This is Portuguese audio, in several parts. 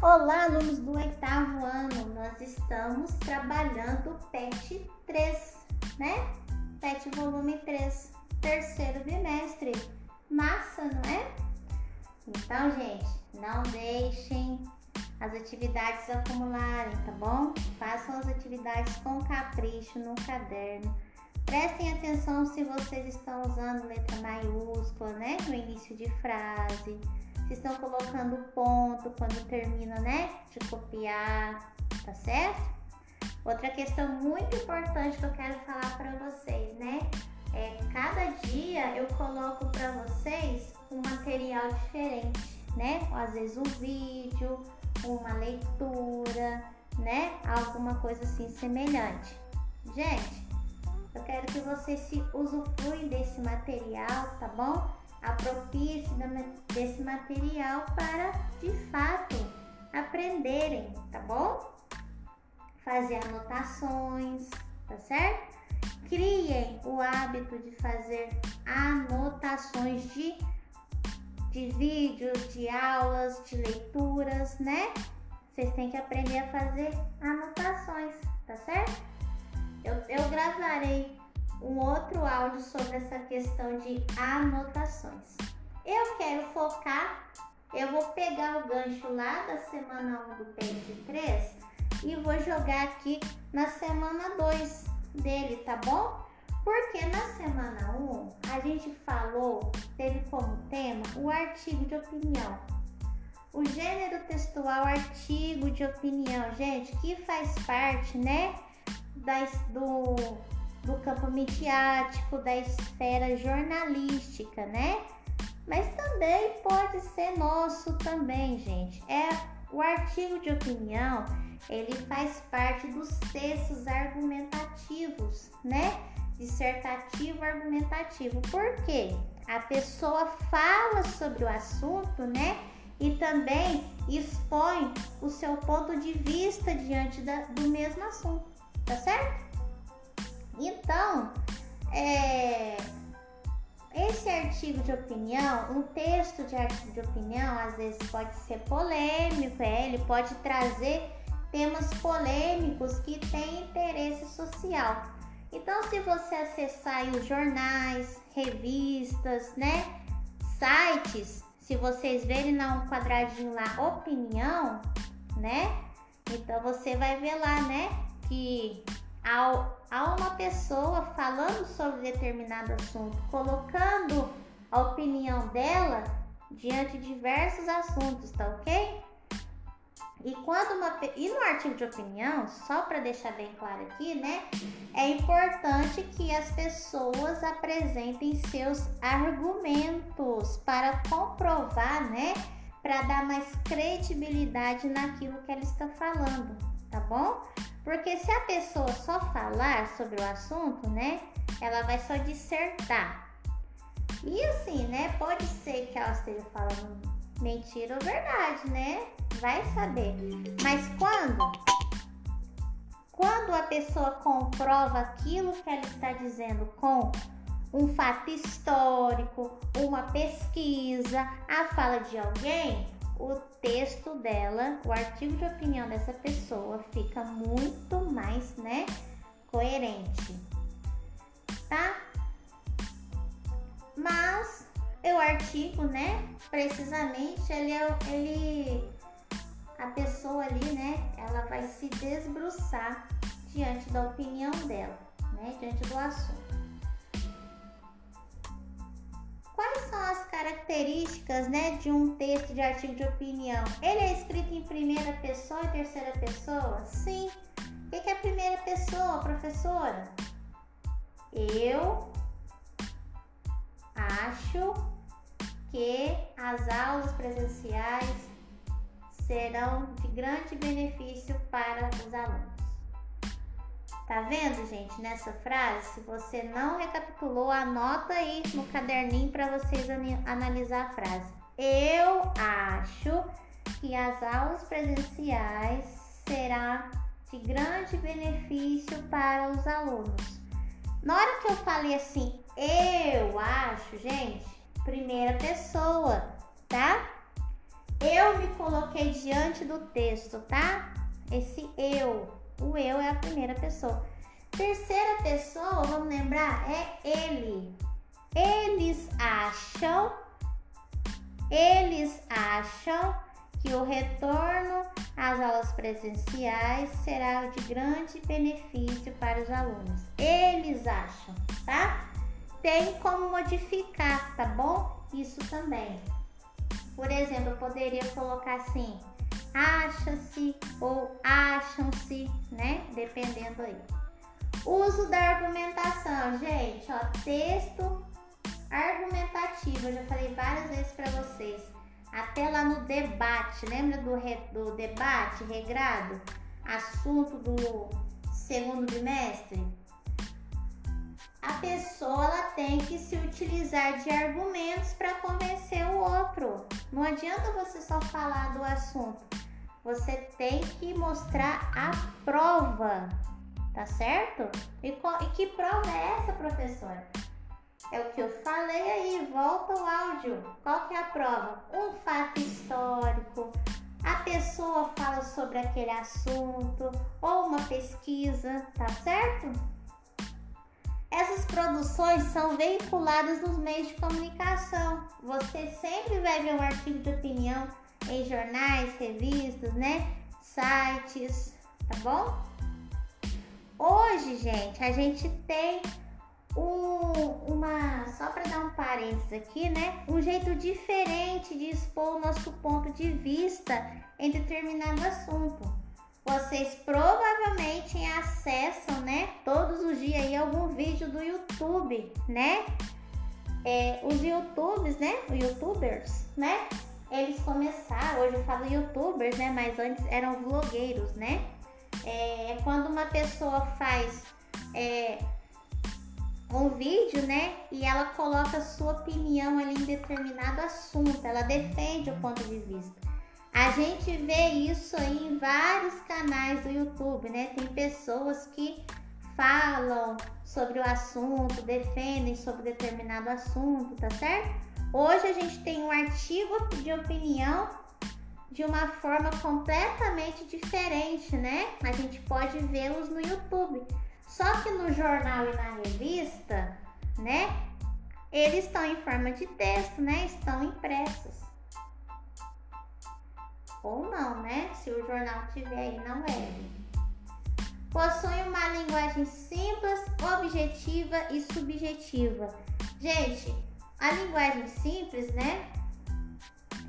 Olá, alunos do oitavo ano. Nós estamos trabalhando o PET 3, né? PET volume 3, terceiro bimestre. Massa, não é? Então, gente, não deixem as atividades acumularem, tá bom? Façam as atividades com capricho no caderno. Prestem atenção se vocês estão usando letra maiúscula, né? No início de frase se estão colocando ponto quando termina, né, de copiar, tá certo? Outra questão muito importante que eu quero falar para vocês, né, é cada dia eu coloco para vocês um material diferente, né? Às vezes um vídeo, uma leitura, né? Alguma coisa assim semelhante. Gente, eu quero que vocês se usufruem desse material, tá bom? Aproprie-se desse material para, de fato, aprenderem, tá bom? Fazer anotações, tá certo? Criem o hábito de fazer anotações de, de vídeos, de aulas, de leituras, né? Vocês têm que aprender a fazer anotações, tá certo? Eu, eu gravarei um outro áudio sobre essa questão de anotações. Eu quero focar, eu vou pegar o gancho lá da semana 1 do PET 3 e vou jogar aqui na semana 2 dele, tá bom? Porque na semana 1 a gente falou, teve como tema o artigo de opinião. O gênero textual artigo de opinião, gente, que faz parte, né, das, do do campo midiático, da esfera jornalística, né? Mas também pode ser nosso também, gente. É o artigo de opinião, ele faz parte dos textos argumentativos, né? Dissertativo argumentativo. Por quê? A pessoa fala sobre o assunto, né? E também expõe o seu ponto de vista diante da, do mesmo assunto, tá certo? Então, é, esse artigo de opinião, um texto de artigo de opinião, às vezes pode ser polêmico, é, ele pode trazer temas polêmicos que têm interesse social. Então, se você acessar os jornais, revistas, né, sites, se vocês verem lá um quadradinho lá, opinião, né, então você vai ver lá, né, que ao, a uma pessoa falando sobre determinado assunto, colocando a opinião dela diante de diversos assuntos, tá ok? E quando uma e no artigo de opinião, só para deixar bem claro aqui, né, é importante que as pessoas apresentem seus argumentos para comprovar, né, para dar mais credibilidade naquilo que ela está falando, tá bom? Porque se a pessoa só falar sobre o assunto, né, ela vai só dissertar. E assim, né, pode ser que ela esteja falando mentira ou verdade, né? Vai saber. Mas quando quando a pessoa comprova aquilo que ela está dizendo com um fato histórico, uma pesquisa, a fala de alguém, o texto dela, o artigo de opinião dessa pessoa fica muito mais, né, coerente, tá? Mas o artigo, né, precisamente, ele, é, ele, a pessoa ali, né, ela vai se desbruçar diante da opinião dela, né, diante do assunto. São as características né, de um texto de artigo de opinião? Ele é escrito em primeira pessoa e terceira pessoa? Sim. O que é a primeira pessoa, professora? Eu acho que as aulas presenciais serão de grande benefício para os alunos. Tá vendo, gente, nessa frase? Se você não recapitulou, anota aí no caderninho para vocês analisar a frase. Eu acho que as aulas presenciais será de grande benefício para os alunos. Na hora que eu falei assim, eu acho, gente, primeira pessoa, tá? eu me coloquei diante do texto, tá? Esse eu. O eu é a primeira pessoa. Terceira pessoa, vamos lembrar, é ele. Eles acham, eles acham que o retorno às aulas presenciais será de grande benefício para os alunos. Eles acham, tá? Tem como modificar, tá bom? Isso também. Por exemplo, eu poderia colocar assim: acha-se ou acham-se, né? Dependendo aí. Uso da argumentação, gente, ó, texto argumentativo, eu já falei várias vezes para vocês. Até lá no debate, lembra do, re, do debate regrado? Assunto do segundo bimestre? A pessoa ela tem que se utilizar de argumentos para convencer o outro. Não adianta você só falar do assunto. Você tem que mostrar a prova, tá certo? E, e que prova é essa, professora? É o que eu falei aí, volta o áudio. Qual que é a prova? Um fato histórico. A pessoa fala sobre aquele assunto ou uma pesquisa, tá certo? Essas produções são veiculadas nos meios de comunicação. Você sempre vai ver um artigo de opinião em jornais, revistas, né? Sites, tá bom? Hoje, gente, a gente tem um, uma, só para dar um parênteses aqui, né? Um jeito diferente de expor o nosso ponto de vista em determinado assunto. Vocês provavelmente acessam, né? Todos os dias aí algum vídeo do YouTube, né? É, os YouTubes, né? Os YouTubers, né? Eles começaram, hoje eu falo YouTubers, né? Mas antes eram vlogueiros, né? É quando uma pessoa faz é, um vídeo, né? E ela coloca sua opinião ali em determinado assunto, ela defende o ponto de vista. A gente vê isso aí em vários canais do YouTube, né? Tem pessoas que falam sobre o assunto, defendem sobre determinado assunto, tá certo? Hoje a gente tem um artigo de opinião de uma forma completamente diferente, né? A gente pode vê-los no YouTube. Só que no jornal e na revista, né? Eles estão em forma de texto, né? Estão impressos. Ou não, né? Se o jornal tiver aí, não é. Possui uma linguagem simples, objetiva e subjetiva. Gente, a linguagem simples, né?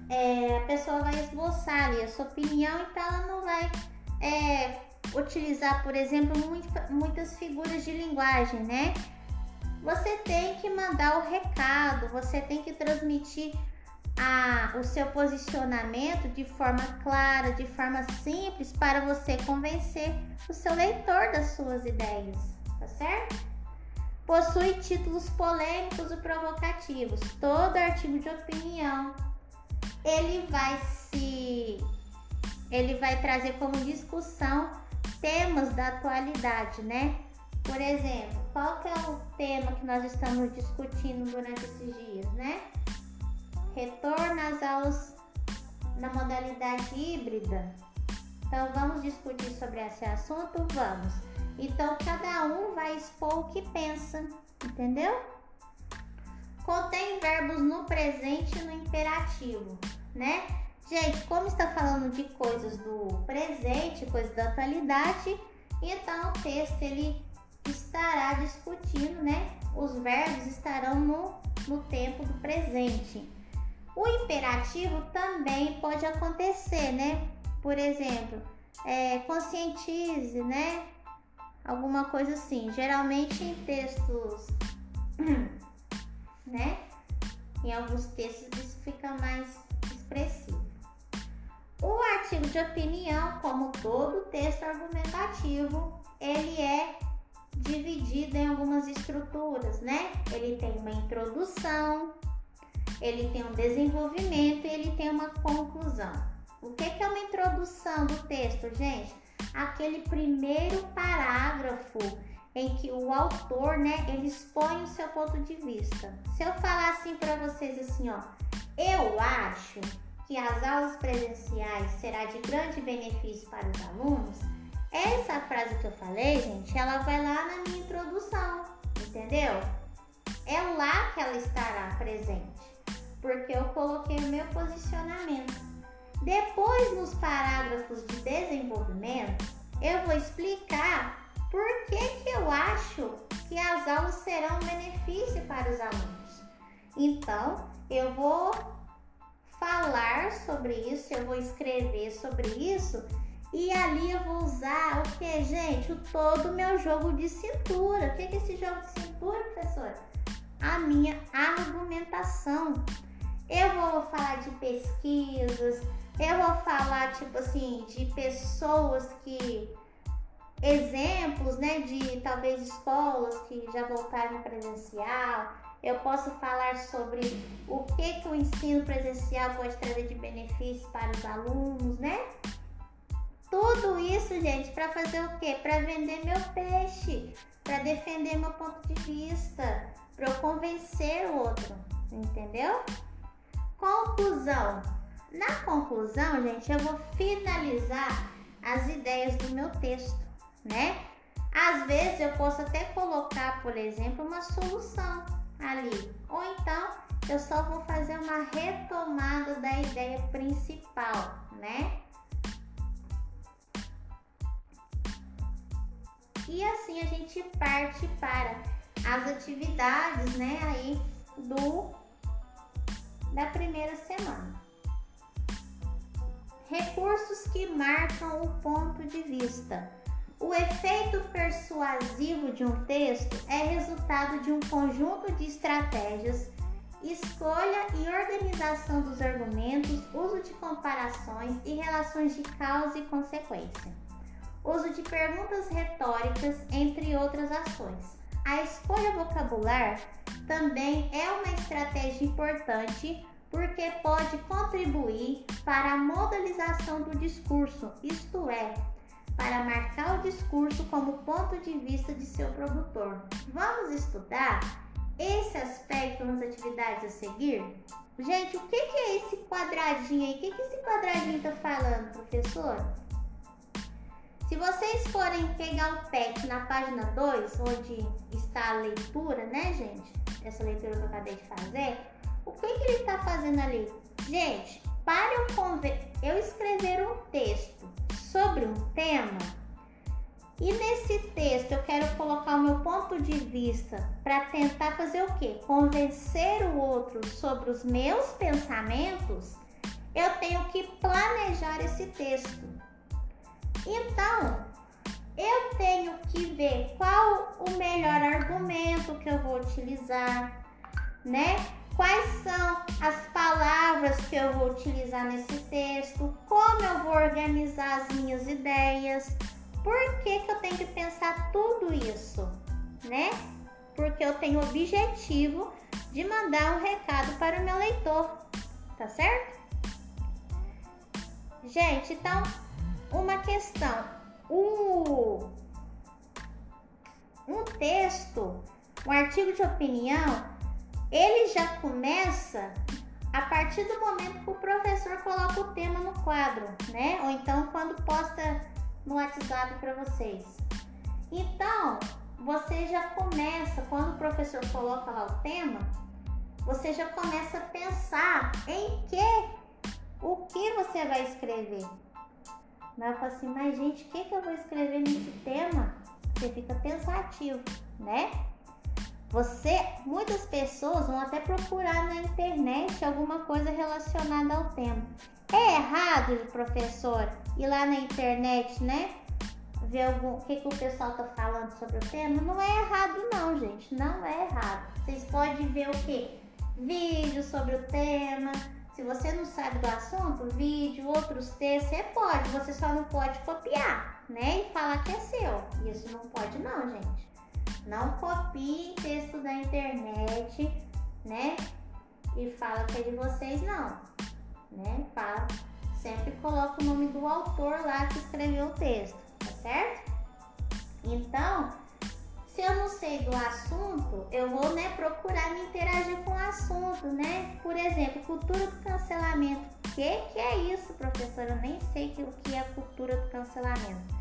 É, a pessoa vai esboçar ali a sua opinião, então ela não vai é, utilizar, por exemplo, muitas figuras de linguagem, né? Você tem que mandar o recado, você tem que transmitir a, o seu posicionamento de forma clara, de forma simples, para você convencer o seu leitor das suas ideias, tá certo? Possui títulos polêmicos e provocativos. Todo artigo de opinião ele vai se ele vai trazer como discussão temas da atualidade, né? Por exemplo, qual que é o tema que nós estamos discutindo durante esses dias, né? Retorno às aulas na modalidade híbrida. Então, vamos discutir sobre esse assunto? Vamos. Então, cada um vai expor o que pensa, entendeu? Contém verbos no presente e no imperativo, né? Gente, como está falando de coisas do presente, coisas da atualidade, então o texto ele estará discutindo, né? Os verbos estarão no, no tempo do presente. O imperativo também pode acontecer, né? Por exemplo, é, conscientize, né? Alguma coisa assim. Geralmente em textos, né? Em alguns textos isso fica mais expressivo. O artigo de opinião, como todo texto argumentativo, ele é dividido em algumas estruturas, né? Ele tem uma introdução, ele tem um desenvolvimento e ele tem uma conclusão. O que é uma introdução do texto, gente? Aquele primeiro parágrafo em que o autor, né, ele expõe o seu ponto de vista. Se eu falar assim para vocês assim, ó, eu acho que as aulas presenciais será de grande benefício para os alunos, essa frase que eu falei, gente, ela vai lá na minha introdução, entendeu? É lá que ela estará presente, porque eu coloquei o meu posicionamento. Depois, nos parágrafos de desenvolvimento, eu vou explicar por que, que eu acho que as aulas serão um benefício para os alunos. Então, eu vou falar sobre isso, eu vou escrever sobre isso e ali eu vou usar o que, gente? O todo meu jogo de cintura. O que é esse jogo de cintura, professora? A minha argumentação. Eu vou falar de pesquisas, eu vou falar, tipo assim, de pessoas que. Exemplos, né, de talvez escolas que já voltaram presencial. Eu posso falar sobre o que, que o ensino presencial pode trazer de benefícios para os alunos, né? Tudo isso, gente, para fazer o quê? Para vender meu peixe, para defender meu ponto de vista, para eu convencer o outro, entendeu? Conclusão. Na conclusão, gente, eu vou finalizar as ideias do meu texto, né? Às vezes eu posso até colocar, por exemplo, uma solução ali, ou então eu só vou fazer uma retomada da ideia principal, né? E assim a gente parte para as atividades, né, aí do da primeira semana. Recursos que marcam o ponto de vista. O efeito persuasivo de um texto é resultado de um conjunto de estratégias, escolha e organização dos argumentos, uso de comparações e relações de causa e consequência uso de perguntas retóricas, entre outras ações. A escolha vocabular também é uma estratégia importante porque pode contribuir para a modelização do discurso, isto é, para marcar o discurso como ponto de vista de seu produtor. Vamos estudar esse aspecto nas atividades a seguir? Gente, o que, é esse quadradinho aí? O que, que esse quadradinho está falando, professor? Se vocês forem pegar o PET na página 2, onde está a leitura, né, gente? Essa leitura que eu acabei de fazer, o que, que ele está fazendo ali? Gente, para eu, eu escrever um texto sobre um tema, e nesse texto eu quero colocar o meu ponto de vista para tentar fazer o quê? Convencer o outro sobre os meus pensamentos, eu tenho que planejar esse texto. Então, eu tenho que ver qual o melhor argumento que eu vou utilizar, né? Quais são as palavras que eu vou utilizar nesse texto, como eu vou organizar as minhas ideias, por que, que eu tenho que pensar tudo isso, né? Porque eu tenho o objetivo de mandar um recado para o meu leitor, tá certo? Gente, então uma questão. O, um texto, um artigo de opinião, ele já começa a partir do momento que o professor coloca o tema no quadro, né? Ou então quando posta no WhatsApp para vocês. Então, você já começa, quando o professor coloca lá o tema, você já começa a pensar em que, o que você vai escrever. Mas eu falo assim, mas gente, o que, que eu vou escrever nesse tema? Você fica pensativo, né? Você, muitas pessoas vão até procurar na internet alguma coisa relacionada ao tema. É errado, professor, ir lá na internet, né? Ver algum, o que, que o pessoal tá falando sobre o tema? Não é errado, não, gente. Não é errado. Vocês podem ver o que? Vídeos sobre o tema, se você não sabe do assunto, vídeo, outros textos, você pode, você só não pode copiar, né? E falar que é seu. Isso não pode não, gente. Não copie texto da internet, né? E fala que é de vocês não, né? Fala, sempre coloca o nome do autor lá que escreveu o texto, tá certo? Então, se eu não sei do assunto, eu vou né, procurar me interagir com o assunto, né? Por exemplo, cultura do cancelamento. que, que é isso, professora? Eu nem sei o que é cultura do cancelamento.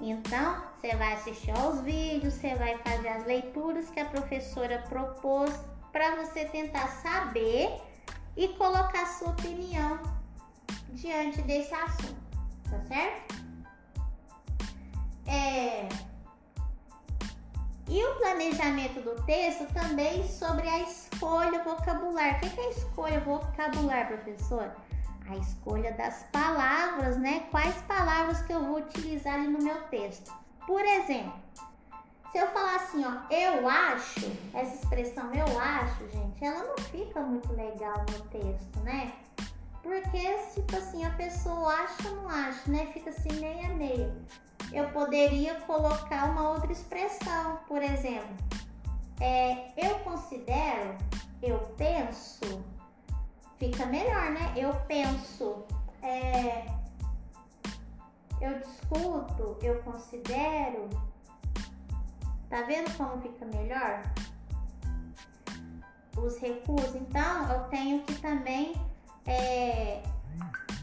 Então, você vai assistir aos vídeos, você vai fazer as leituras que a professora propôs para você tentar saber e colocar sua opinião diante desse assunto, tá certo? É... E o planejamento do texto também sobre a escolha vocabular. O que é a escolha vocabular, professor? A escolha das palavras, né? Quais palavras que eu vou utilizar no meu texto. Por exemplo, se eu falar assim, ó, eu acho, essa expressão eu acho, gente, ela não fica muito legal no texto, né? Porque, tipo assim, a pessoa acha ou não acha, né? Fica assim meia meia. Eu poderia colocar uma outra expressão, por exemplo, é, eu considero, eu penso, fica melhor, né? Eu penso, é, eu discuto, eu considero, Tá vendo como fica melhor? Os recursos. Então, eu tenho que também. É,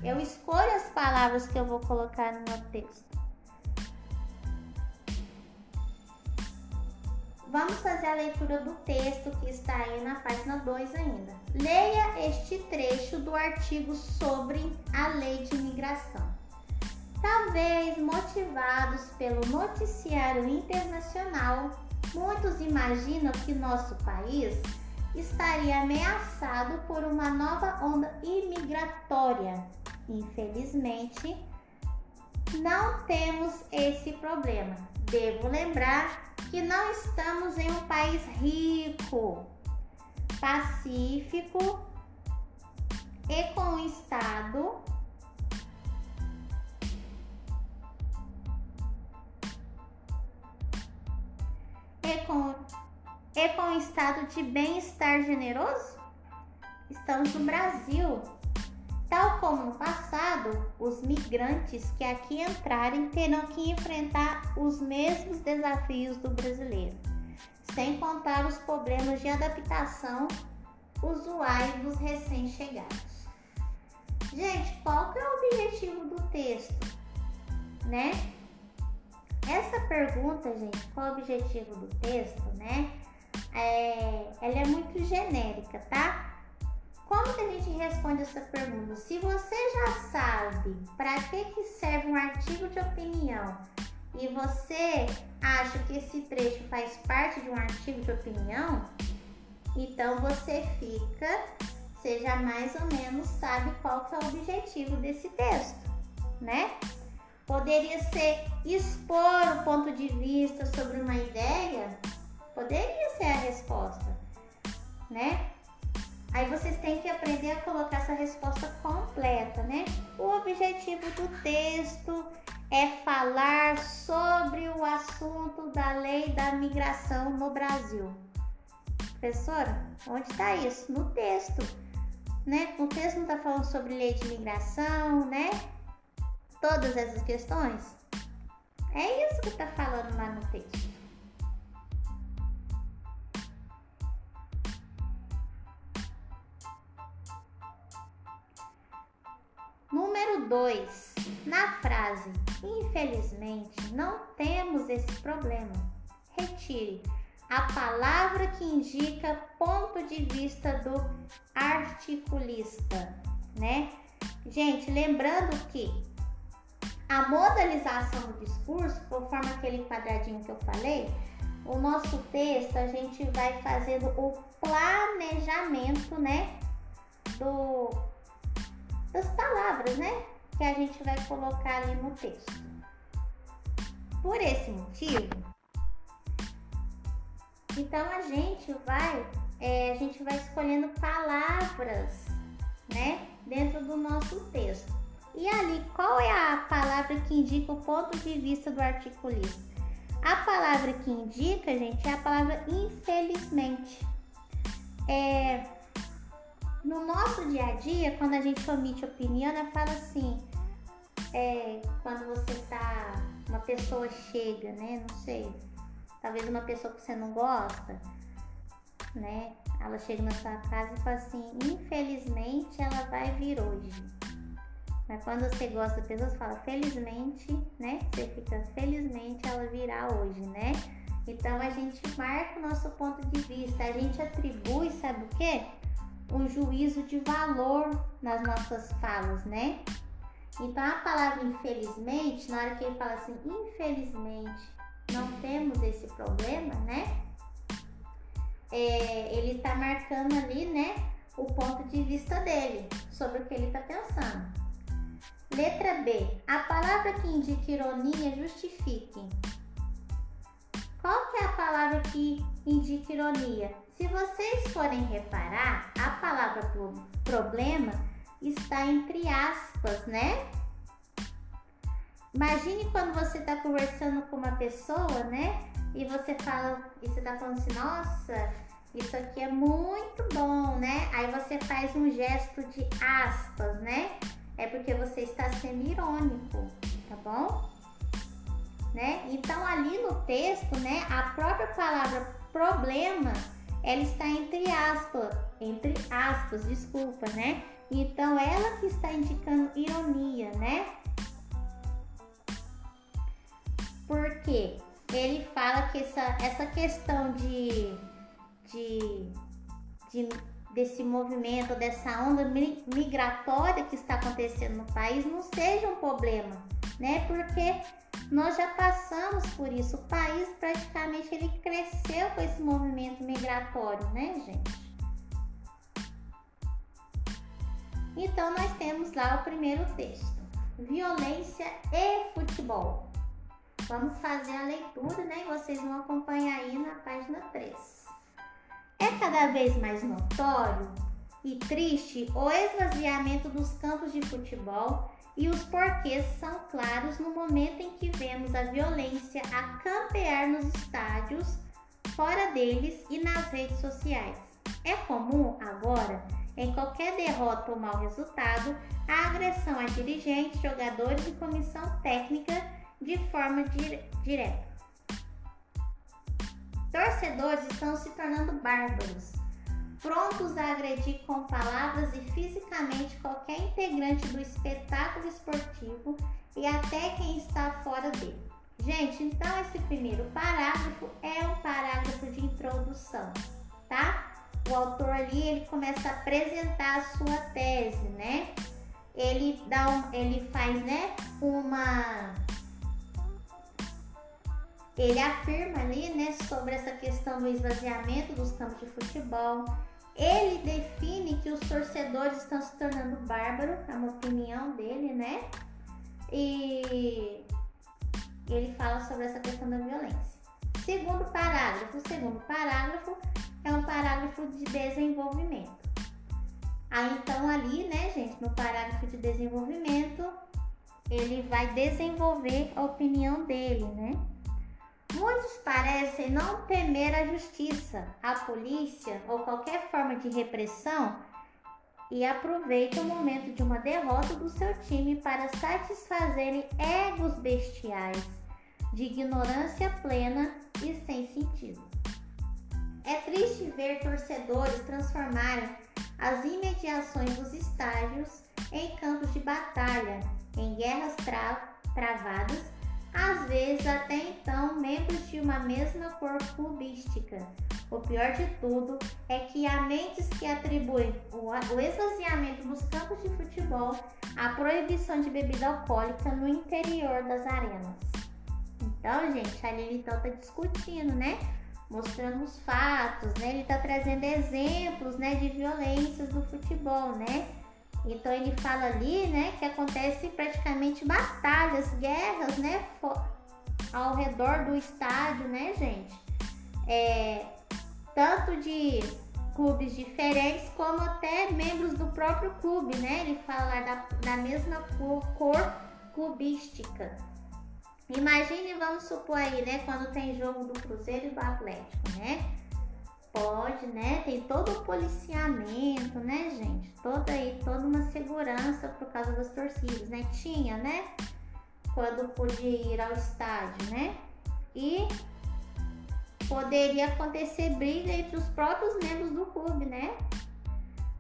eu escolho as palavras que eu vou colocar no meu texto. Vamos fazer a leitura do texto que está aí na página 2 ainda. Leia este trecho do artigo sobre a lei de imigração. Talvez motivados pelo noticiário internacional, muitos imaginam que nosso país estaria ameaçado por uma nova onda imigratória. Infelizmente, não temos esse problema. Devo lembrar que não estamos em um país rico, pacífico e com um Estado e com, e com um estado de bem-estar generoso? Estamos no Brasil. Tal como no passado, os migrantes que aqui entrarem terão que enfrentar os mesmos desafios do brasileiro, sem contar os problemas de adaptação usuais dos recém-chegados. Gente, qual que é o objetivo do texto? Né? Essa pergunta, gente, qual o objetivo do texto, né? Ela é muito genérica, tá? Como que a gente responde essa pergunta? Se você já sabe para que, que serve um artigo de opinião e você acha que esse trecho faz parte de um artigo de opinião, então você fica, você já mais ou menos sabe qual que é o objetivo desse texto, né? Poderia ser expor o ponto de vista sobre uma ideia? Poderia ser a resposta, né? Aí vocês têm que aprender a colocar essa resposta completa, né? O objetivo do texto é falar sobre o assunto da lei da migração no Brasil. Professora, onde está isso? No texto, né? O texto não está falando sobre lei de migração, né? todas essas questões? É isso que está falando lá no texto. Número 2. Na frase infelizmente não temos esse problema. Retire a palavra que indica ponto de vista do articulista, né? Gente, lembrando que a modalização do discurso, conforme aquele quadradinho que eu falei, o nosso texto a gente vai fazendo o planejamento, né, do das palavras, né, que a gente vai colocar ali no texto. Por esse motivo, então a gente vai, é, a gente vai escolhendo palavras, né, dentro do nosso texto. E ali, qual é a palavra que indica o ponto de vista do articulista? A palavra que indica, gente, é a palavra infelizmente. É, no nosso dia a dia, quando a gente omite opinião, ela fala assim, é, quando você tá, uma pessoa chega, né, não sei, talvez uma pessoa que você não gosta, né? Ela chega na sua casa e fala assim: infelizmente ela vai vir hoje. Mas quando você gosta da pessoa, você fala felizmente, né? Você fica felizmente ela virá hoje, né? Então a gente marca o nosso ponto de vista, a gente atribui, sabe o quê? Um juízo de valor nas nossas falas, né? Então a palavra infelizmente, na hora que ele fala assim, infelizmente, não temos esse problema, né? É, ele tá marcando ali, né, o ponto de vista dele sobre o que ele tá pensando. Letra B. A palavra que indica ironia justifique. Qual que é a palavra que indica ironia? Se vocês forem reparar, a palavra problema está entre aspas, né? Imagine quando você está conversando com uma pessoa, né? E você fala, e você está falando assim, nossa, isso aqui é muito bom, né? Aí você faz um gesto de aspas, né? É porque você está sendo irônico, tá bom? Né? Então ali no texto, né, a própria palavra problema, ela está entre aspas, entre aspas, desculpa, né? Então ela que está indicando ironia, né? Porque ele fala que essa, essa questão de, de, de desse movimento, dessa onda migratória que está acontecendo no país não seja um problema, né? Porque nós já passamos por isso. O país praticamente ele cresceu com esse movimento migratório, né, gente? Então nós temos lá o primeiro texto: violência e futebol. Vamos fazer a leitura, né? E vocês vão acompanhar aí na página 3. É cada vez mais notório e triste o esvaziamento dos campos de futebol e os porquês são claros no momento em que vemos a violência a campear nos estádios, fora deles e nas redes sociais. É comum agora, em qualquer derrota ou mau resultado, a agressão a dirigentes, jogadores e comissão técnica de forma dire direta. Torcedores estão se tornando bárbaros, prontos a agredir com palavras e fisicamente qualquer integrante do espetáculo esportivo e até quem está fora dele. Gente, então esse primeiro parágrafo é um parágrafo de introdução, tá? O autor ali ele começa a apresentar a sua tese, né? Ele dá um, ele faz, né, uma ele afirma ali, né, sobre essa questão do esvaziamento dos campos de futebol. Ele define que os torcedores estão se tornando bárbaros, é uma opinião dele, né? E ele fala sobre essa questão da violência. Segundo parágrafo, o segundo parágrafo é um parágrafo de desenvolvimento. Aí então ali, né, gente, no parágrafo de desenvolvimento, ele vai desenvolver a opinião dele, né? Muitos parecem não temer a justiça, a polícia ou qualquer forma de repressão e aproveitam o momento de uma derrota do seu time para satisfazerem egos bestiais, de ignorância plena e sem sentido. É triste ver torcedores transformarem as imediações dos estádios em campos de batalha, em guerras tra travadas às vezes até então membros de uma mesma cor clubística. O pior de tudo é que há mentes que atribuem o esvaziamento dos campos de futebol à proibição de bebida alcoólica no interior das arenas. Então, gente, ali ele então está discutindo, né? Mostrando os fatos, né? Ele está trazendo exemplos, né, de violências do futebol, né? Então ele fala ali, né, que acontece praticamente batalhas, guerras, né, ao redor do estádio, né, gente? É, tanto de clubes diferentes como até membros do próprio clube, né? Ele fala da, da mesma cor, cor clubística. Imagine, vamos supor aí, né, quando tem jogo do Cruzeiro e do Atlético, né? Pode, né? Tem todo o policiamento, né, gente? Toda aí, toda uma segurança por causa das torcidas, né? Tinha, né? Quando podia ir ao estádio, né? E poderia acontecer briga entre os próprios membros do clube, né?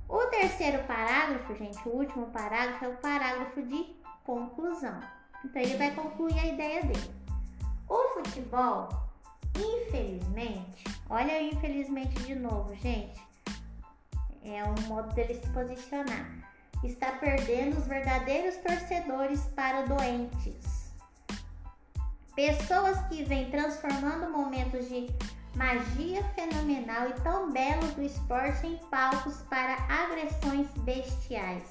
O terceiro parágrafo, gente, o último parágrafo é o parágrafo de conclusão. Então ele vai concluir a ideia dele. O futebol, infelizmente, olha infelizmente de novo, gente. É um modo dele se posicionar. Está perdendo os verdadeiros torcedores para doentes. Pessoas que vêm transformando momentos de magia fenomenal e tão belo do esporte em palcos para agressões bestiais.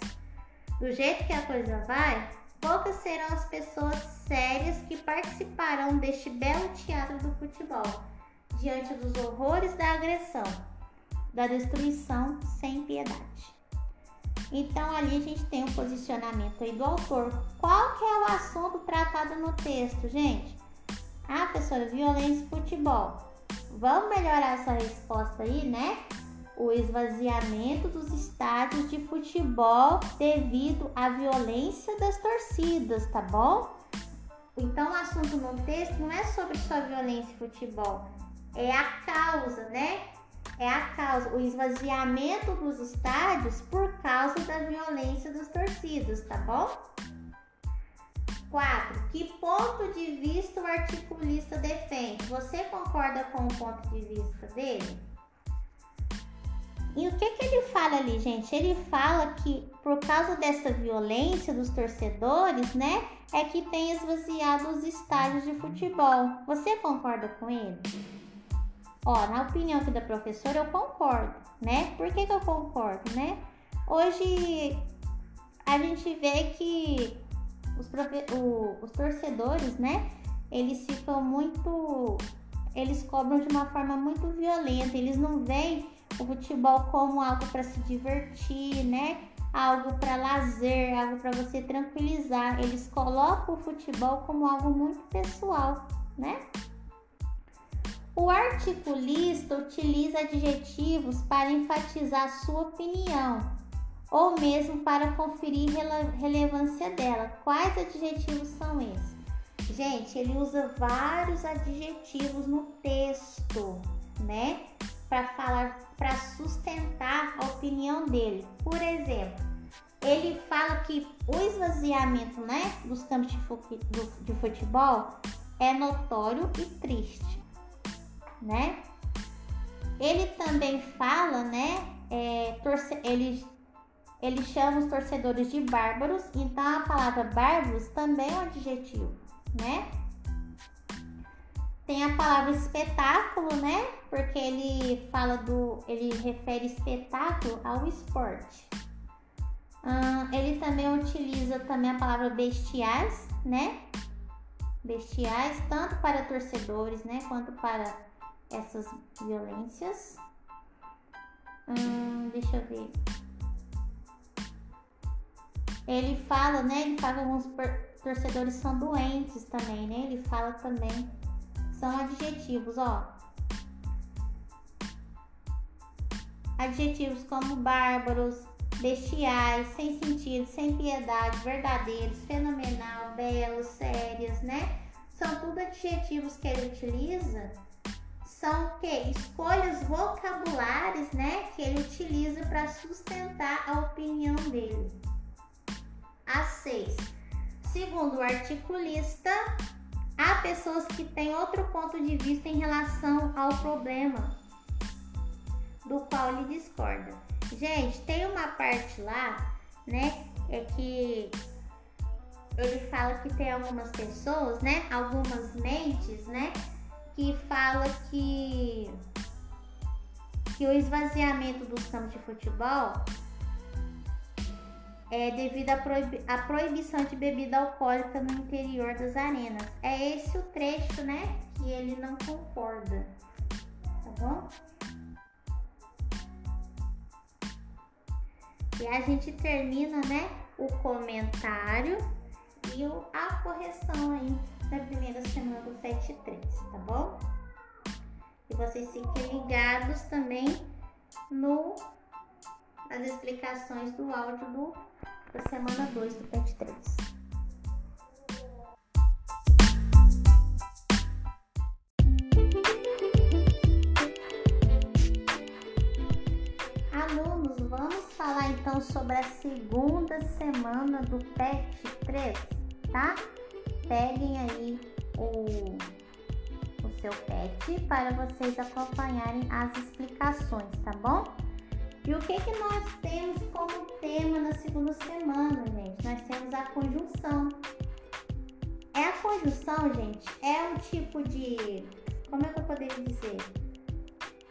Do jeito que a coisa vai, poucas serão as pessoas sérias que participarão deste belo teatro do futebol, diante dos horrores da agressão, da destruição sem piedade. Então ali a gente tem um posicionamento aí do autor. Qual que é o assunto tratado no texto, gente? Ah, professora, violência e futebol. Vamos melhorar essa resposta aí, né? O esvaziamento dos estádios de futebol devido à violência das torcidas, tá bom? Então, o assunto no texto não é sobre só violência e futebol, é a causa, né? É a causa, o esvaziamento dos estádios por causa da violência das torcidas, tá bom? 4. Que ponto de vista o articulista defende? Você concorda com o ponto de vista dele? E o que, que ele fala ali, gente? Ele fala que por causa dessa violência dos torcedores, né, é que tem esvaziado os estádios de futebol. Você concorda com ele? Ó, na opinião aqui da professora, eu concordo, né? Por que, que eu concordo, né? Hoje a gente vê que os, o, os torcedores, né? Eles ficam muito. Eles cobram de uma forma muito violenta. Eles não veem o futebol como algo para se divertir, né? Algo para lazer, algo para você tranquilizar. Eles colocam o futebol como algo muito pessoal, né? O articulista utiliza adjetivos para enfatizar sua opinião, ou mesmo para conferir rele relevância dela. Quais adjetivos são esses? Gente, ele usa vários adjetivos no texto, né? Para falar, para sustentar a opinião dele. Por exemplo, ele fala que o esvaziamento, né, dos campos de futebol é notório e triste, né? Ele também fala, né, é, torce, ele ele chama os torcedores de bárbaros, então a palavra bárbaros também é um adjetivo, né? Tem a palavra espetáculo, né? Porque ele fala do. ele refere espetáculo ao esporte. Ele também utiliza também a palavra bestiais, né? Bestiais, tanto para torcedores, né? Quanto para essas violências. Hum, deixa eu ver. Ele fala, né? Ele fala que alguns torcedores são doentes também, né? Ele fala também. São adjetivos, ó. Adjetivos como bárbaros, bestiais, sem sentido, sem piedade, verdadeiros, fenomenal, belos, sérias, né? São tudo adjetivos que ele utiliza. São que escolhas vocabulares, né, que ele utiliza para sustentar a opinião dele a 6. Segundo o articulista, há pessoas que têm outro ponto de vista em relação ao problema do qual ele discorda. Gente, tem uma parte lá, né, é que ele fala que tem algumas pessoas, né, algumas mentes, né, que fala que que o esvaziamento dos campos de futebol é, devido à, proibi proibição de bebida alcoólica no interior das arenas. É esse o trecho, né, que ele não concorda, tá bom? E a gente termina, né, o comentário e a correção aí da primeira semana do FET 3, tá bom? E vocês fiquem ligados também no nas explicações do áudio do, da semana 2 do FET 3. alunos, vamos falar então sobre a segunda semana do PET 3, tá? Peguem aí o, o seu PET para vocês acompanharem as explicações, tá bom? E o que, que nós temos como tema na segunda semana, gente? Nós temos a conjunção. É a conjunção, gente, é um tipo de. Como é que eu poderia dizer?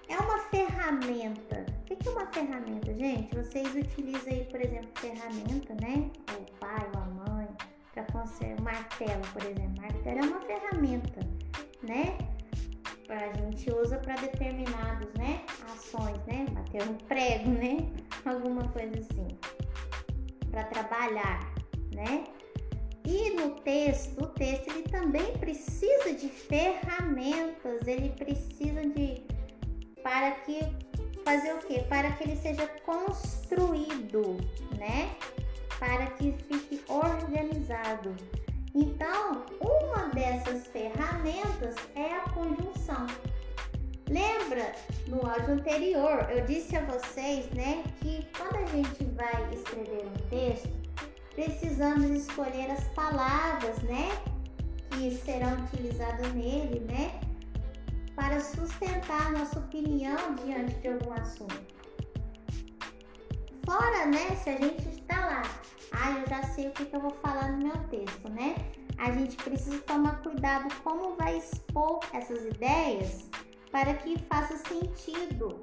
É uma ferramenta. O que é uma ferramenta, gente? Vocês utilizam aí, por exemplo, ferramenta, né? O pai ou a mãe, para conservar martelo, por exemplo. Martelo é uma ferramenta, né? A gente usa para determinados, né? Ações, né? Bater um prego, né? Alguma coisa assim. Para trabalhar, né? E no texto, o texto ele também precisa de ferramentas, ele precisa de para que fazer o quê? Para que ele seja construído, né? Para que fique organizado. Então, uma dessas ferramentas é a conjunção. Lembra no áudio anterior eu disse a vocês, né, que quando a gente vai escrever um texto, precisamos escolher as palavras, né, que serão utilizadas nele, né, para sustentar nossa opinião diante de algum assunto. Fora, né, se a gente está lá, ah, eu já sei o que, que eu vou falar no meu texto, né? A gente precisa tomar cuidado como vai expor essas ideias para que faça sentido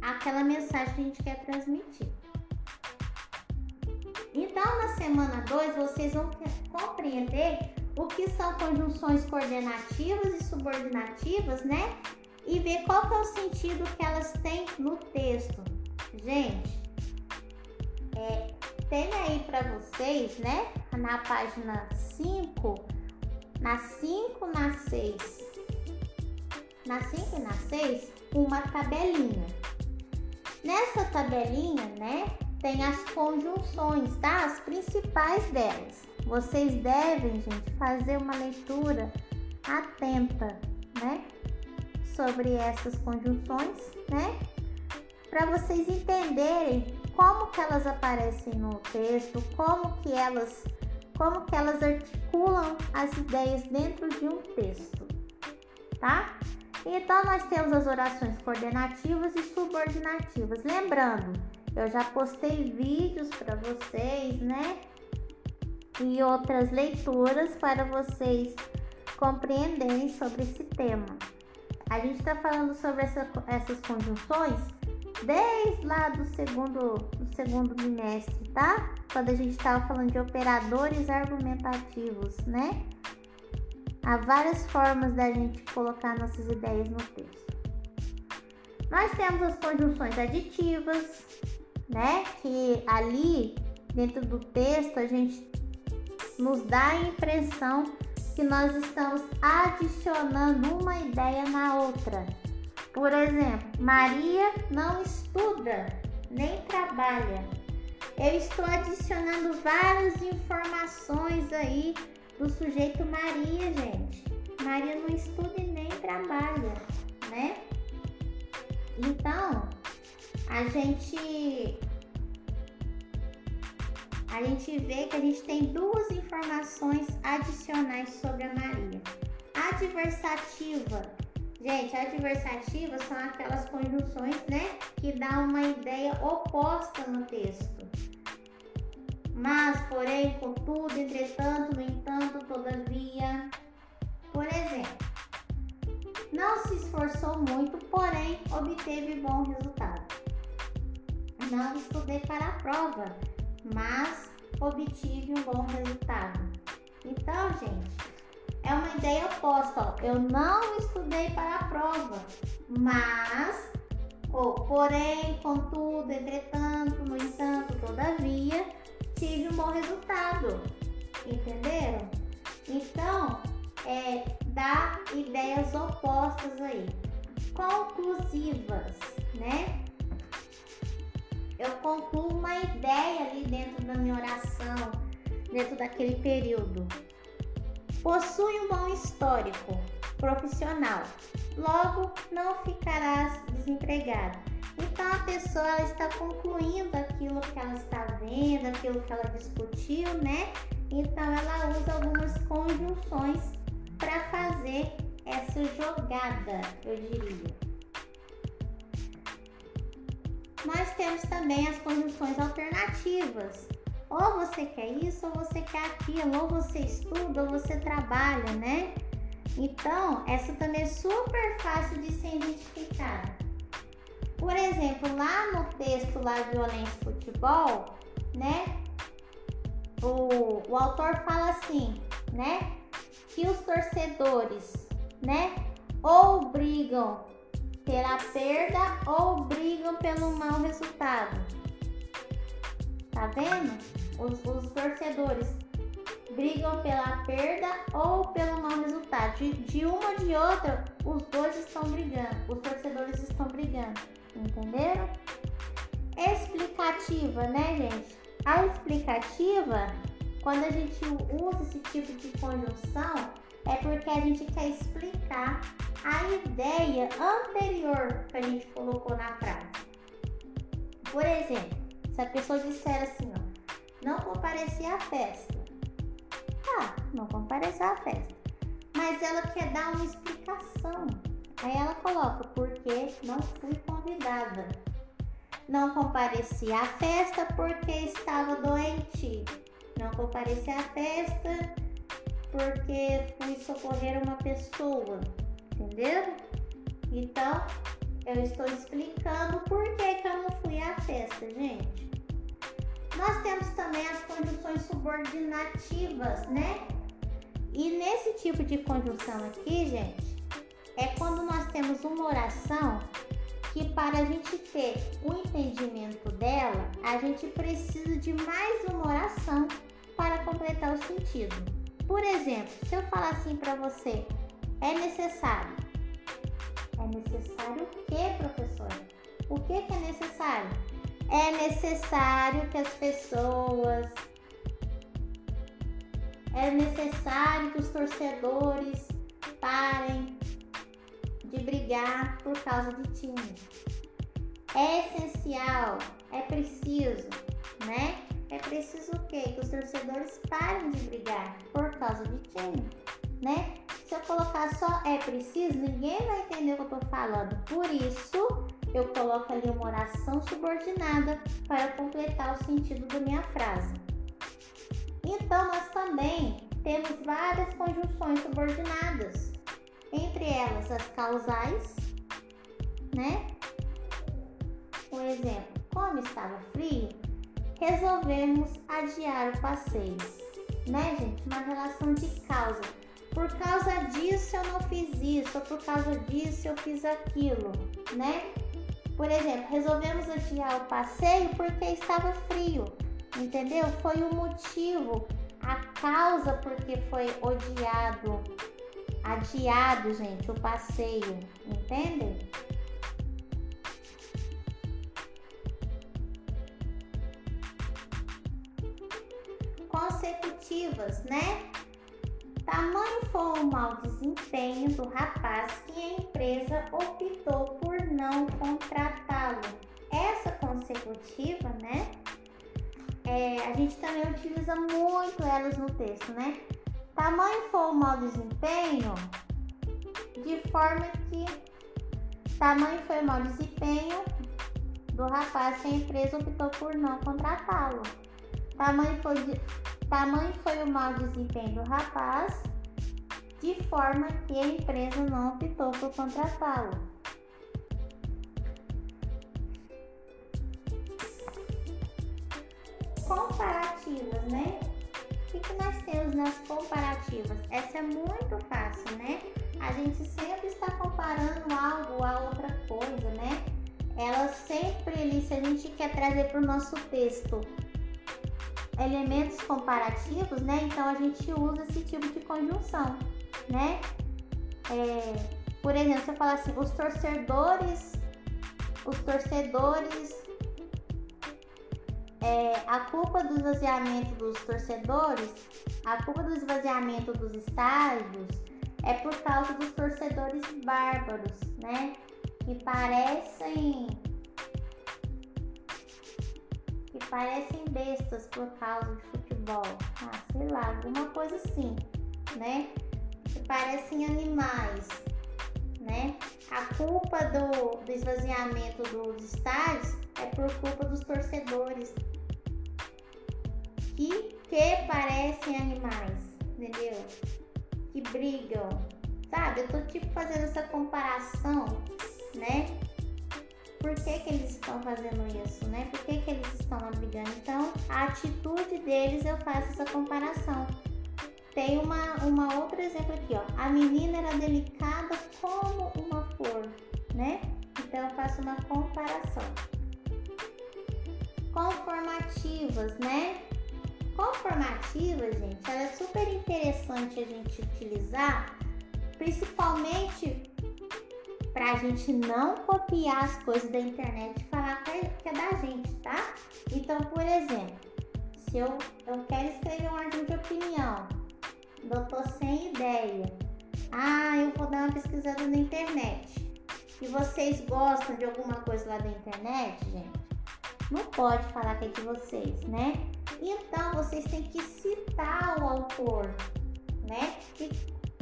aquela mensagem que a gente quer transmitir. Então, na semana 2, vocês vão compreender o que são conjunções coordenativas e subordinativas, né? E ver qual é o sentido que elas têm no texto. Gente, é, tem aí para vocês, né? Na página 5, na 5, na 6, na 5 e na 6, uma tabelinha. Nessa tabelinha, né, tem as conjunções, tá? As principais delas. Vocês devem, gente, fazer uma leitura atenta, né? Sobre essas conjunções, né? Para vocês entenderem como que elas aparecem no texto, como que elas, como que elas articulam as ideias dentro de um texto, tá? Então nós temos as orações coordenativas e subordinativas. Lembrando, eu já postei vídeos para vocês, né? E outras leituras para vocês compreenderem sobre esse tema. A gente está falando sobre essa, essas conjunções desde lá do segundo, do segundo bimestre, tá? Quando a gente estava falando de operadores argumentativos, né? Há várias formas da gente colocar nossas ideias no texto. Nós temos as conjunções aditivas, né? Que ali dentro do texto a gente nos dá a impressão que nós estamos adicionando uma ideia na outra. Por exemplo, Maria não estuda nem trabalha. Eu estou adicionando várias informações aí do sujeito Maria, gente. Maria não estuda e nem trabalha, né? Então, a gente a gente vê que a gente tem duas informações adicionais sobre a Maria. Adversativa. Gente, adversativas são aquelas conjunções, né, que dão uma ideia oposta no texto. Mas, porém, contudo, entretanto, no entanto, todavia. Por exemplo, não se esforçou muito, porém obteve bom resultado. Não estudei para a prova, mas obtive um bom resultado. Então, gente, é uma ideia oposta. Ó. Eu não estudei para a prova, mas, oh, porém, contudo, entretanto, no entanto, todavia, tive um bom resultado. Entenderam? Então, é, dá ideias opostas aí, conclusivas, né? Eu concluo uma ideia ali dentro da minha oração, dentro daquele período. Possui um bom histórico profissional, logo não ficarás desempregado. Então a pessoa está concluindo aquilo que ela está vendo, aquilo que ela discutiu, né? Então ela usa algumas conjunções para fazer essa jogada, eu diria. Nós temos também as conjunções alternativas. Ou você quer isso, ou você quer aquilo, ou você estuda, ou você trabalha, né? Então, essa também é super fácil de ser identificada. Por exemplo, lá no texto lá Violência e Futebol, né? O, o autor fala assim, né? Que os torcedores, né? Ou brigam pela perda ou brigam pelo mau resultado. Tá vendo? Os, os torcedores brigam pela perda ou pelo mau resultado. De, de uma ou de outra, os dois estão brigando, os torcedores estão brigando. Entenderam? Explicativa, né, gente? A explicativa, quando a gente usa esse tipo de conjunção, é porque a gente quer explicar a ideia anterior que a gente colocou na frase. Por exemplo, se a pessoa disser assim, ó, não compareci à festa. Tá, não compareceu à festa. Mas ela quer dar uma explicação. Aí ela coloca, porque não fui convidada. Não compareci à festa porque estava doente. Não compareci à festa porque fui socorrer uma pessoa. Entendeu? Então, eu estou explicando por que, que eu não fui à festa, gente. Nós temos também as conjunções subordinativas, né? E nesse tipo de conjunção aqui, gente, é quando nós temos uma oração que para a gente ter o entendimento dela, a gente precisa de mais uma oração para completar o sentido. Por exemplo, se eu falar assim para você, é necessário. É necessário o que, professor? O que, que é necessário? É necessário que as pessoas. É necessário que os torcedores parem de brigar por causa de time. É essencial, é preciso, né? É preciso o quê? Que os torcedores parem de brigar por causa de time, né? Se eu colocar só é preciso, ninguém vai entender o que eu tô falando. Por isso, eu coloco ali uma oração subordinada para completar o sentido da minha frase. Então, nós também temos várias conjunções subordinadas, entre elas as causais, né? Um exemplo, como estava frio, resolvemos adiar o passeio, né, gente? Uma relação de causa por causa disso eu não fiz isso, ou por causa disso eu fiz aquilo, né? Por exemplo, resolvemos adiar o passeio porque estava frio, entendeu? Foi o motivo, a causa porque foi odiado, adiado, gente, o passeio, entendem? Consecutivas, né? Tamanho foi o mau desempenho do rapaz que a empresa optou por não contratá-lo. Essa consecutiva, né? É, a gente também utiliza muito elas no texto, né? Tamanho foi o mau desempenho, de forma que tamanho foi o mau desempenho do rapaz que a empresa optou por não contratá-lo. Tamanho foi Tamanho foi o mau desempenho do rapaz, de forma que a empresa não optou por contratá-lo. Comparativas, né? O que, que nós temos nas comparativas? Essa é muito fácil, né? A gente sempre está comparando algo a outra coisa, né? Ela sempre se a gente quer trazer para o nosso texto elementos comparativos, né? Então a gente usa esse tipo de conjunção, né? É, por exemplo, se eu falar assim, os torcedores, os torcedores, é, a culpa do esvaziamento dos torcedores, a culpa do esvaziamento dos estádios é por causa dos torcedores bárbaros, né? Que parecem parecem bestas por causa de futebol. Ah, sei lá, alguma coisa assim, né? Que parecem animais, né? A culpa do, do esvaziamento dos estádios é por culpa dos torcedores que, que parecem animais, entendeu? Que brigam, sabe? Eu tô tipo fazendo essa comparação, né? Por que, que eles estão fazendo isso, né? Por que, que eles estão brigando? Então, a atitude deles eu faço essa comparação. Tem uma, uma outro exemplo aqui, ó. A menina era delicada como uma flor, né? Então eu faço uma comparação. Conformativas, né? Conformativa, gente, ela é super interessante a gente utilizar, principalmente para a gente não copiar as coisas da internet e falar que é da gente, tá? Então, por exemplo, se eu, eu quero escrever um artigo de opinião, eu tô sem ideia, ah, eu vou dar uma pesquisada na internet. E vocês gostam de alguma coisa lá da internet, gente? Não pode falar que é de vocês, né? Então vocês têm que citar o autor, né? E,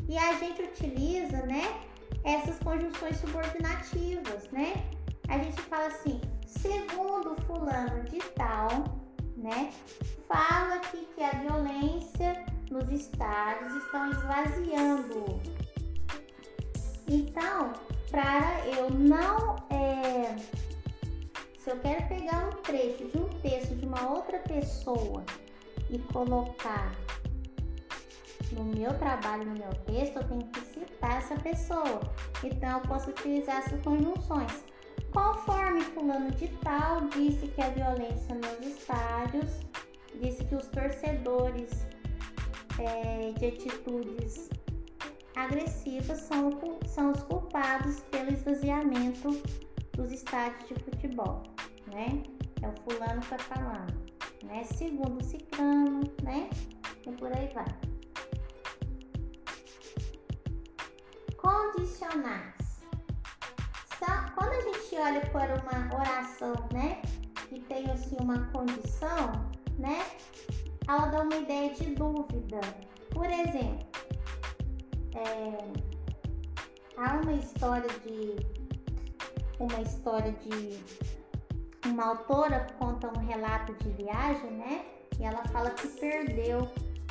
e a gente utiliza, né? Essas conjunções subordinativas, né? A gente fala assim, segundo fulano de tal, né? Fala aqui que a violência nos estádios estão esvaziando. Então, para eu não é, se eu quero pegar um trecho de um texto de uma outra pessoa e colocar no meu trabalho, no meu texto, eu tenho que citar essa pessoa. Então, eu posso utilizar essas conjunções. Conforme fulano de tal disse que a violência nos estádios, disse que os torcedores é, de atitudes agressivas são, são os culpados pelo esvaziamento dos estádios de futebol, né? É o fulano que tá falando, né? Segundo o ciclano, né? E por aí vai. Condicionais. Quando a gente olha para uma oração, né? Que tem assim uma condição, né? Ela dá uma ideia de dúvida. Por exemplo, é, há uma história de uma história de uma autora conta um relato de viagem, né? E ela fala que perdeu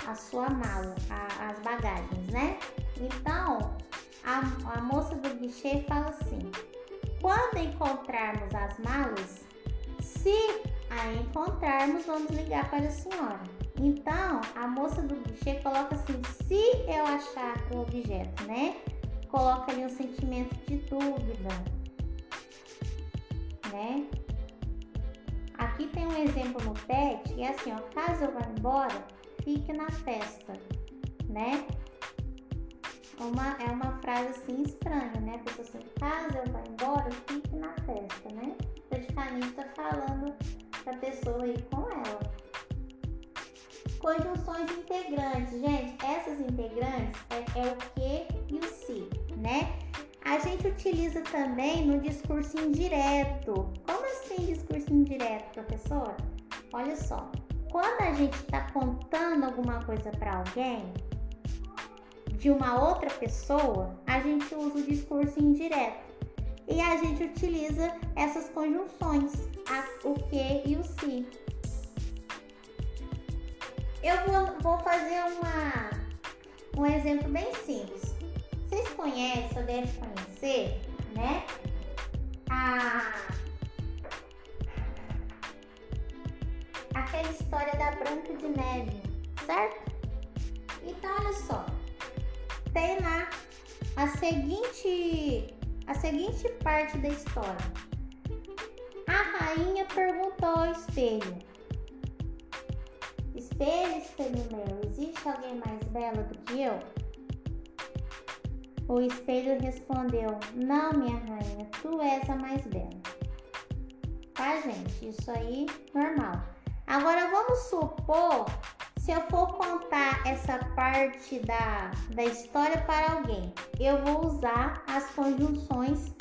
a sua mala, a, as bagagens, né? Então, a, a moça do guichê fala assim: quando encontrarmos as malas, se a encontrarmos, vamos ligar para a senhora. Então, a moça do guichê coloca assim: se eu achar o objeto, né? Coloca ali um sentimento de dúvida, né? Aqui tem um exemplo no PET, e é assim, ó, caso eu vá embora, fique na festa, né? Uma, é uma frase assim estranha, né? A pessoa assim, caso eu vá embora, fique na festa, né? Praticamente tá falando pra pessoa ir com ela. Conjunções integrantes, gente, essas integrantes é, é o que e o se, né? A gente utiliza também no discurso indireto. Como assim discurso indireto, professor? Olha só, quando a gente está contando alguma coisa para alguém de uma outra pessoa, a gente usa o discurso indireto e a gente utiliza essas conjunções, a, o que e o se. Eu vou, vou fazer uma, um exemplo bem simples. Vocês conhecem ou devem conhecer, né? A... Aquela história da Branca de Neve, certo? Então, olha só. Tem lá a seguinte, a seguinte parte da história. A rainha perguntou ao espelho: Espelho, espelho meu, existe alguém mais bela do que eu? O espelho respondeu: Não, minha rainha, tu és a mais bela. Tá, gente? Isso aí, normal. Agora vamos supor, se eu for contar essa parte da, da história para alguém, eu vou usar as conjunções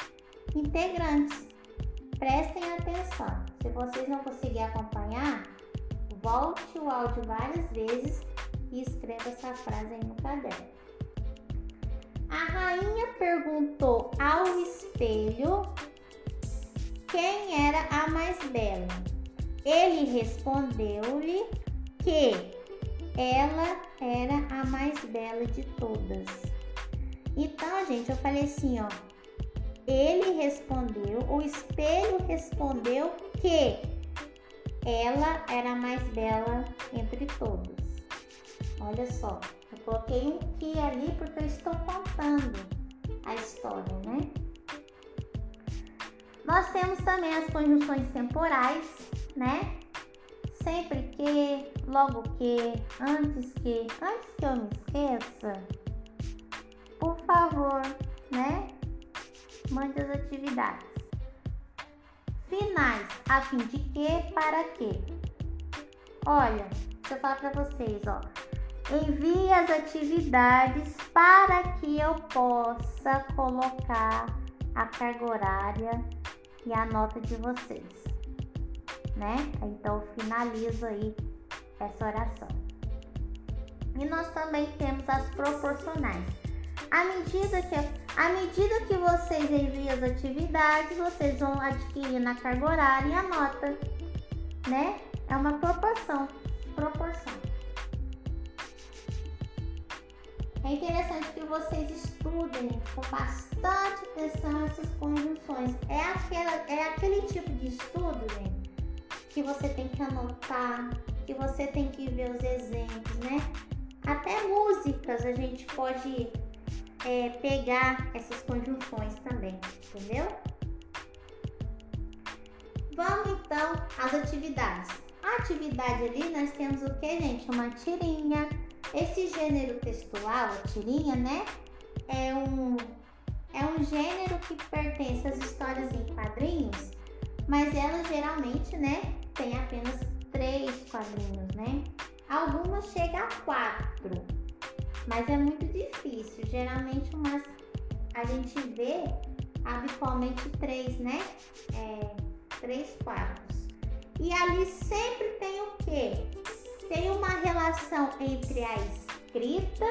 integrantes, prestem atenção. Se vocês não conseguirem acompanhar, volte o áudio várias vezes e escreva essa frase aí no caderno. A rainha perguntou ao espelho quem era a mais bela. Ele respondeu-lhe que ela era a mais bela de todas. Então, gente, eu falei assim, ó. Ele respondeu, o espelho respondeu que ela era a mais bela entre todas. Olha só, eu coloquei um que ali porque eu estou contando a história, né? Nós temos também as conjunções temporais, né? Sempre que, logo que, antes que, antes que eu me esqueça, por favor, né? Mande as atividades. Finais, a fim de que, para quê? Olha, deixa eu falar para vocês, ó. Envie as atividades para que eu possa colocar a carga horária e a nota de vocês, né? Então finalizo aí essa oração. E nós também temos as proporcionais. À medida que, à medida que vocês enviam as atividades, vocês vão adquirir na carga horária e a nota, né? É uma proporção, proporção. É interessante que vocês estudem com bastante atenção essas conjunções. É, aquela, é aquele tipo de estudo, gente, que você tem que anotar, que você tem que ver os exemplos, né? Até músicas a gente pode é, pegar essas conjunções também, entendeu? Vamos então às atividades. A atividade ali nós temos o que, gente? Uma tirinha esse gênero textual, a tirinha, né? É um, é um gênero que pertence às histórias em quadrinhos, mas ela geralmente, né, tem apenas três quadrinhos, né? Algumas chegam a quatro, mas é muito difícil. Geralmente umas a gente vê habitualmente três, né? É, três quadros. E ali sempre tem o quê? tem uma relação entre a escrita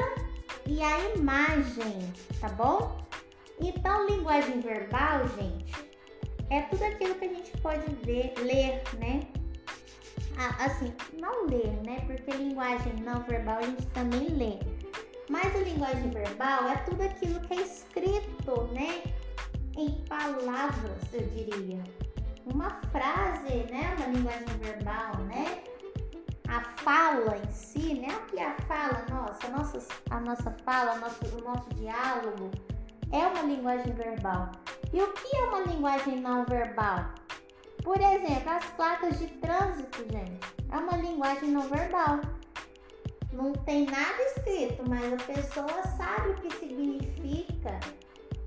e a imagem, tá bom? Então, linguagem verbal, gente, é tudo aquilo que a gente pode ver, ler, né? Assim, não ler, né? Porque linguagem não verbal a gente também lê. Mas a linguagem verbal é tudo aquilo que é escrito, né? Em palavras, eu diria. Uma frase, né? Uma linguagem verbal, né? a fala em si, né? O que é a fala nossa, a nossa, a nossa fala, nosso, o nosso diálogo é uma linguagem verbal. E o que é uma linguagem não verbal? Por exemplo, as placas de trânsito, gente, é uma linguagem não verbal. Não tem nada escrito, mas a pessoa sabe o que significa,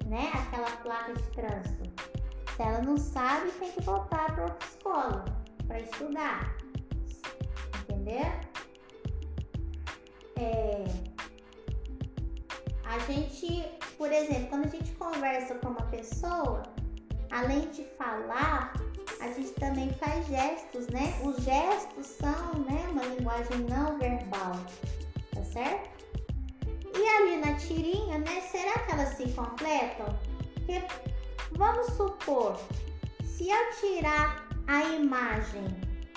né? Aquela placa de trânsito. Se ela não sabe, tem que voltar para outra escola para estudar entender? É, a gente, por exemplo, quando a gente conversa com uma pessoa, além de falar, a gente também faz gestos, né? Os gestos são, né, uma linguagem não verbal, tá certo? E ali na tirinha, né, será que elas se completam? Porque vamos supor, se eu tirar a imagem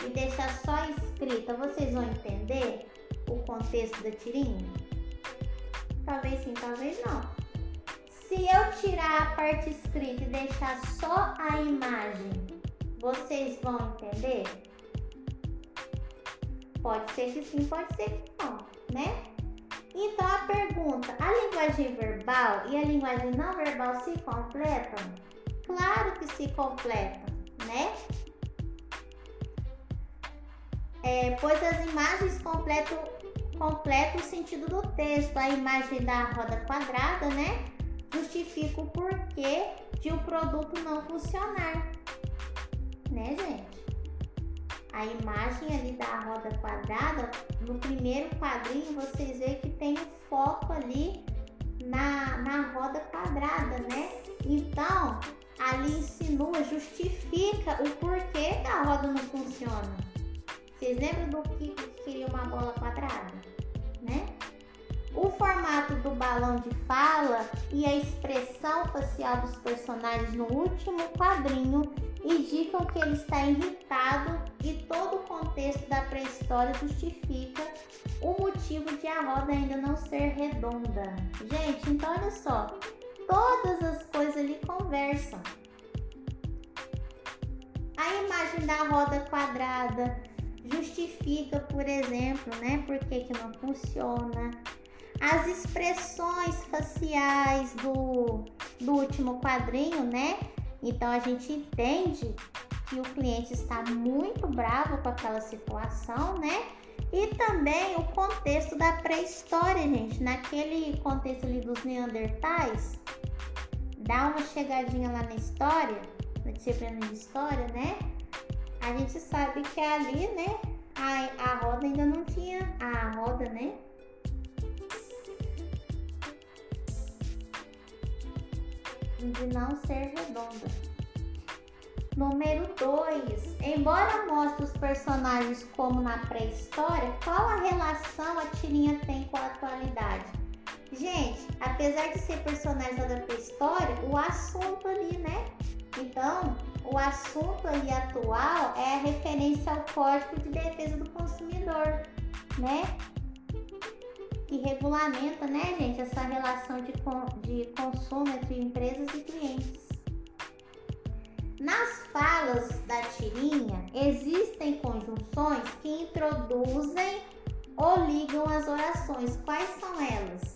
e deixar só escrita, vocês vão entender o contexto da tirinha? Talvez sim, talvez não. Se eu tirar a parte escrita e deixar só a imagem, vocês vão entender? Pode ser que sim, pode ser que não, né? Então a pergunta: a linguagem verbal e a linguagem não verbal se completam? Claro que se completam, né? é, pois as imagens completam, completam o sentido do texto. A imagem da roda quadrada, né, justifica o porquê de o um produto não funcionar, né, gente? A imagem ali da roda quadrada, no primeiro quadrinho, vocês veem que tem o foco ali na, na roda quadrada, né? Então, ali insinua, justifica o porquê que a roda não funciona. Vocês lembram do que queria uma bola quadrada? O formato do balão de fala e a expressão facial dos personagens no último quadrinho indicam que ele está irritado e todo o contexto da pré-história justifica o motivo de a roda ainda não ser redonda. Gente, então olha só, todas as coisas ali conversam. A imagem da roda quadrada justifica, por exemplo, né, por que, que não funciona. As expressões faciais do, do último quadrinho, né? Então a gente entende que o cliente está muito bravo com aquela situação, né? E também o contexto da pré-história, gente. Naquele contexto ali dos Neandertais, dá uma chegadinha lá na história, na disciplina de história, né? A gente sabe que ali, né, a, a roda ainda não tinha a roda, né? De não ser redonda. Número 2. Embora mostre os personagens como na pré-história, qual a relação a tirinha tem com a atualidade? Gente, apesar de ser personagens da pré-história, o assunto ali, né? Então, o assunto ali atual é a referência ao Código de Defesa do Consumidor, né? Que regulamenta, né, gente, essa relação de, de consumo entre empresas e clientes. Nas falas da tirinha, existem conjunções que introduzem ou ligam as orações. Quais são elas?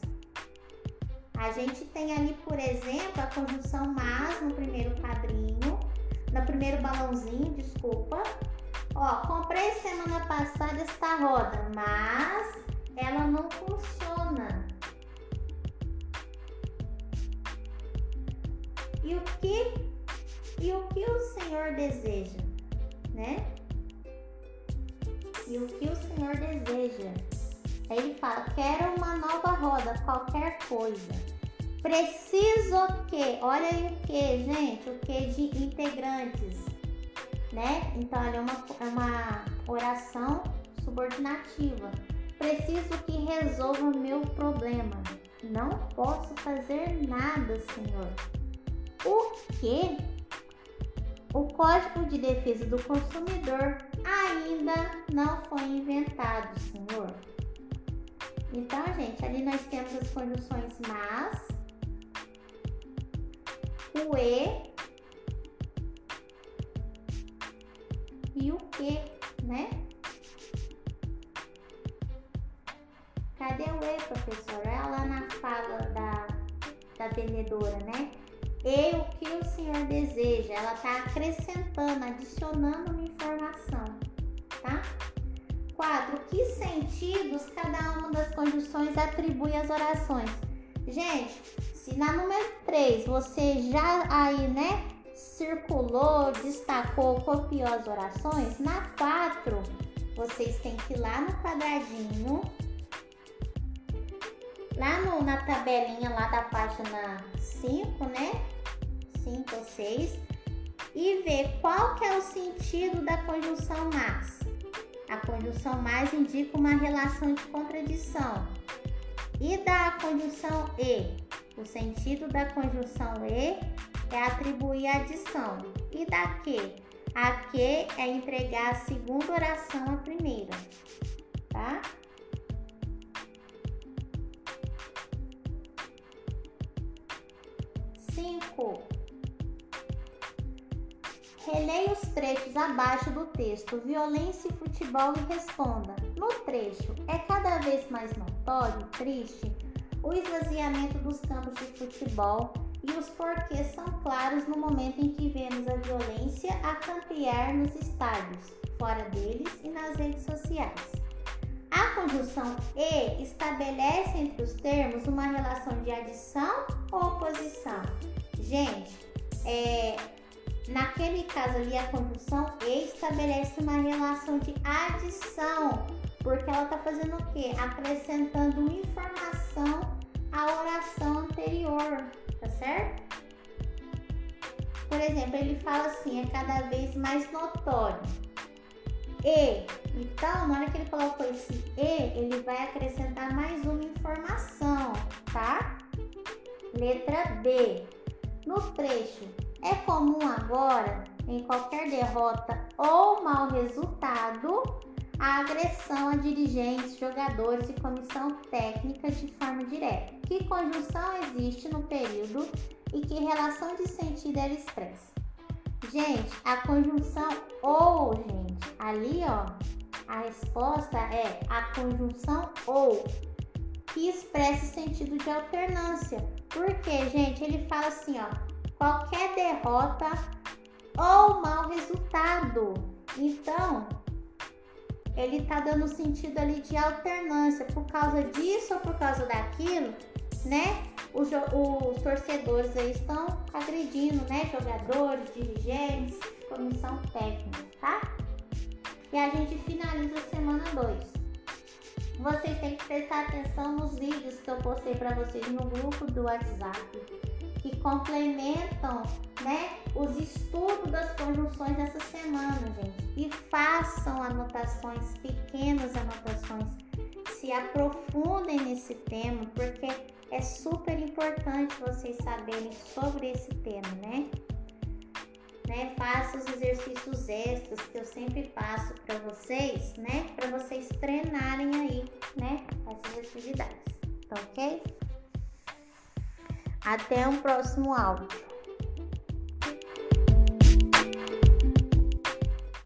A gente tem ali, por exemplo, a conjunção mas no primeiro quadrinho, no primeiro balãozinho, desculpa. Ó, comprei semana passada esta roda, mas ela não funciona. E o que e o que o Senhor deseja, né? E o que o Senhor deseja? Aí ele fala: quero uma nova roda, qualquer coisa. Preciso o quê? Olha aí o que, gente? O que de integrantes, né? Então, olha, é uma, é uma oração subordinativa. Preciso que resolva o meu problema. Não posso fazer nada, Senhor. O que? O Código de Defesa do Consumidor ainda não foi inventado, senhor. Então, gente, ali nós temos as conjunções mas, o e e o que, né? Cadê o e, professora? Ela na fala da, da vendedora, né? e o que o Senhor deseja. Ela está acrescentando, adicionando uma informação, tá? 4. Que sentidos cada uma das conjunções atribui às orações? Gente, se na número 3 você já aí, né, circulou, destacou, copiou as orações, na 4 vocês têm que ir lá no quadradinho, lá no, na tabelinha lá da página 5, né? 5 ou 6 e ver qual que é o sentido da conjunção mas. A conjunção mais indica uma relação de contradição. E da conjunção e? O sentido da conjunção e é atribuir adição. E da que? A que é entregar a segunda oração à primeira, tá? 5. Releia os trechos abaixo do texto Violência e Futebol e responda. No trecho, é cada vez mais notório, triste, o esvaziamento dos campos de futebol e os porquês são claros no momento em que vemos a violência a campear nos estádios, fora deles e nas redes sociais. A conjunção e estabelece entre os termos uma relação de adição ou oposição. Gente, é, naquele caso ali, a conjunção e estabelece uma relação de adição, porque ela está fazendo o quê? Acrescentando informação à oração anterior, tá certo? Por exemplo, ele fala assim, é cada vez mais notório. E, então, na hora que ele colocou esse E, ele vai acrescentar mais uma informação, tá? Letra B. No trecho, é comum agora, em qualquer derrota ou mau resultado, a agressão a dirigentes, jogadores e comissão técnica de forma direta. Que conjunção existe no período e que relação de sentido ela expressa? Gente, a conjunção ou, gente, ali ó, a resposta é a conjunção ou, que expressa o sentido de alternância. Porque, gente, ele fala assim, ó, qualquer derrota ou mau resultado. Então, ele tá dando sentido ali de alternância por causa disso ou por causa daquilo, né? Os, os torcedores aí estão agredindo, né? Jogadores, dirigentes, comissão técnica, tá? E a gente finaliza a semana 2. Vocês têm que prestar atenção nos vídeos que eu postei para vocês no grupo do WhatsApp, que complementam, né, os estudos das conjunções dessa semana, gente. E façam anotações, pequenas anotações. Se aprofundem nesse tema, porque é super importante vocês saberem sobre esse tema, né? né? Faça os exercícios extras que eu sempre passo para vocês, né? Para vocês treinarem aí, né? Essas atividades, tá ok? Até um próximo áudio.